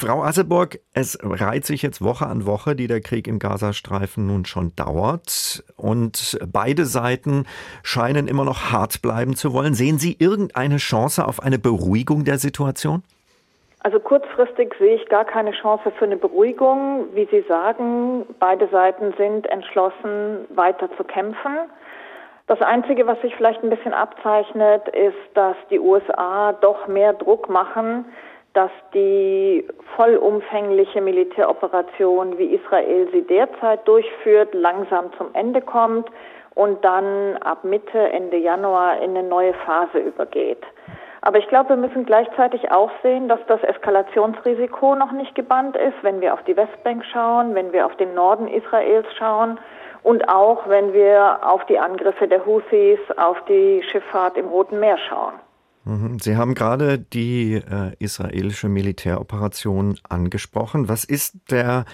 Frau Asseburg, es reiht sich jetzt Woche an Woche, die der Krieg im Gazastreifen nun schon dauert. Und beide Seiten scheinen immer noch hart bleiben zu wollen. Sehen Sie irgendeine Chance auf eine Beruhigung der Situation? Also kurzfristig sehe ich gar keine Chance für eine Beruhigung. Wie Sie sagen, beide Seiten sind entschlossen, weiter zu kämpfen. Das Einzige, was sich vielleicht ein bisschen abzeichnet, ist, dass die USA doch mehr Druck machen, dass die vollumfängliche Militäroperation, wie Israel sie derzeit durchführt, langsam zum Ende kommt und dann ab Mitte, Ende Januar in eine neue Phase übergeht. Aber ich glaube, wir müssen gleichzeitig auch sehen, dass das Eskalationsrisiko noch nicht gebannt ist, wenn wir auf die Westbank schauen, wenn wir auf den Norden Israels schauen und auch wenn wir auf die Angriffe der Houthis auf die Schifffahrt im Roten Meer schauen. Mhm. Sie haben gerade die äh, israelische Militäroperation angesprochen. Was ist der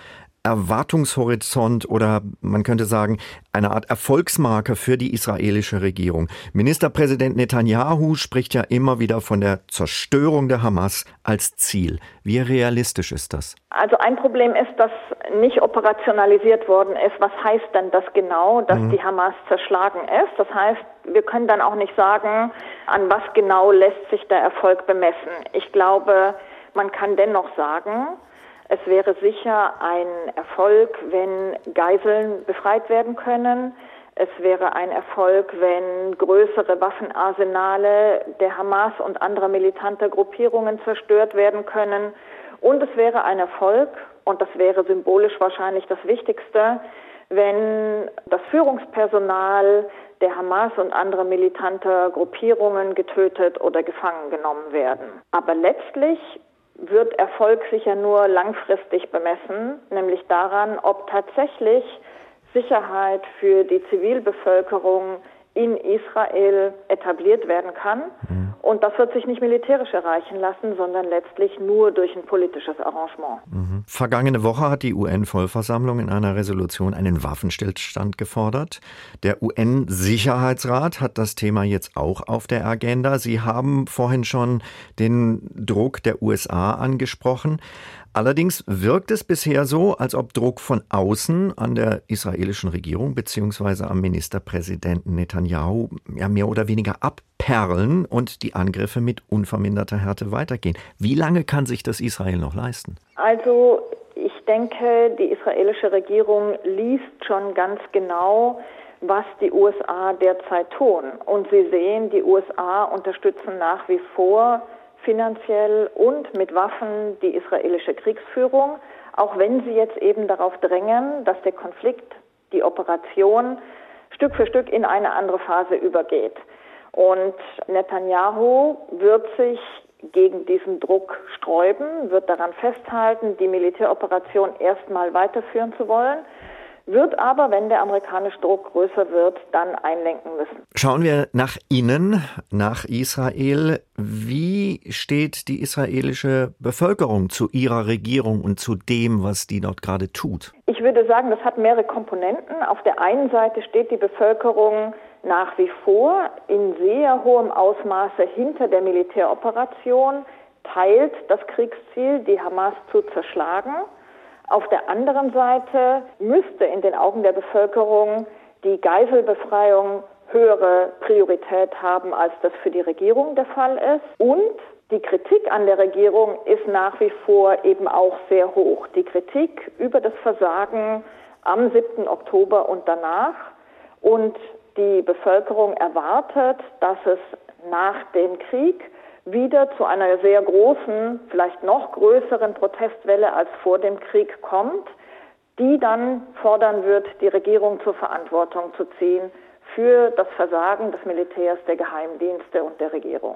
Erwartungshorizont oder man könnte sagen eine Art Erfolgsmarke für die israelische Regierung. Ministerpräsident Netanyahu spricht ja immer wieder von der Zerstörung der Hamas als Ziel. Wie realistisch ist das? Also ein Problem ist, dass nicht operationalisiert worden ist. Was heißt denn das genau, dass mhm. die Hamas zerschlagen ist? Das heißt, wir können dann auch nicht sagen, an was genau lässt sich der Erfolg bemessen. Ich glaube, man kann dennoch sagen, es wäre sicher ein Erfolg, wenn Geiseln befreit werden können. Es wäre ein Erfolg, wenn größere Waffenarsenale der Hamas und anderer militanter Gruppierungen zerstört werden können. Und es wäre ein Erfolg, und das wäre symbolisch wahrscheinlich das Wichtigste, wenn das Führungspersonal der Hamas und anderer militanter Gruppierungen getötet oder gefangen genommen werden. Aber letztlich wird Erfolg sicher nur langfristig bemessen, nämlich daran, ob tatsächlich Sicherheit für die Zivilbevölkerung in Israel etabliert werden kann. Und das wird sich nicht militärisch erreichen lassen, sondern letztlich nur durch ein politisches Arrangement. Mhm. Vergangene Woche hat die UN-Vollversammlung in einer Resolution einen Waffenstillstand gefordert. Der UN-Sicherheitsrat hat das Thema jetzt auch auf der Agenda. Sie haben vorhin schon den Druck der USA angesprochen. Allerdings wirkt es bisher so, als ob Druck von außen an der israelischen Regierung bzw. am Ministerpräsidenten Netanyahu ja mehr oder weniger abperlen und die Angriffe mit unverminderter Härte weitergehen. Wie lange kann sich das Israel noch leisten? Also ich denke, die israelische Regierung liest schon ganz genau, was die USA derzeit tun. Und sie sehen, die USA unterstützen nach wie vor finanziell und mit Waffen die israelische Kriegsführung, auch wenn sie jetzt eben darauf drängen, dass der Konflikt, die Operation Stück für Stück in eine andere Phase übergeht. Und Netanyahu wird sich gegen diesen Druck sträuben, wird daran festhalten, die Militäroperation erstmal weiterführen zu wollen wird aber, wenn der amerikanische Druck größer wird, dann einlenken müssen. Schauen wir nach innen, nach Israel. Wie steht die israelische Bevölkerung zu ihrer Regierung und zu dem, was die dort gerade tut? Ich würde sagen, das hat mehrere Komponenten. Auf der einen Seite steht die Bevölkerung nach wie vor in sehr hohem Ausmaße hinter der Militäroperation, teilt das Kriegsziel, die Hamas zu zerschlagen. Auf der anderen Seite müsste in den Augen der Bevölkerung die Geiselbefreiung höhere Priorität haben, als das für die Regierung der Fall ist. Und die Kritik an der Regierung ist nach wie vor eben auch sehr hoch. Die Kritik über das Versagen am 7. Oktober und danach. Und die Bevölkerung erwartet, dass es nach dem Krieg wieder zu einer sehr großen, vielleicht noch größeren Protestwelle als vor dem Krieg kommt, die dann fordern wird, die Regierung zur Verantwortung zu ziehen für das Versagen des Militärs, der Geheimdienste und der Regierung.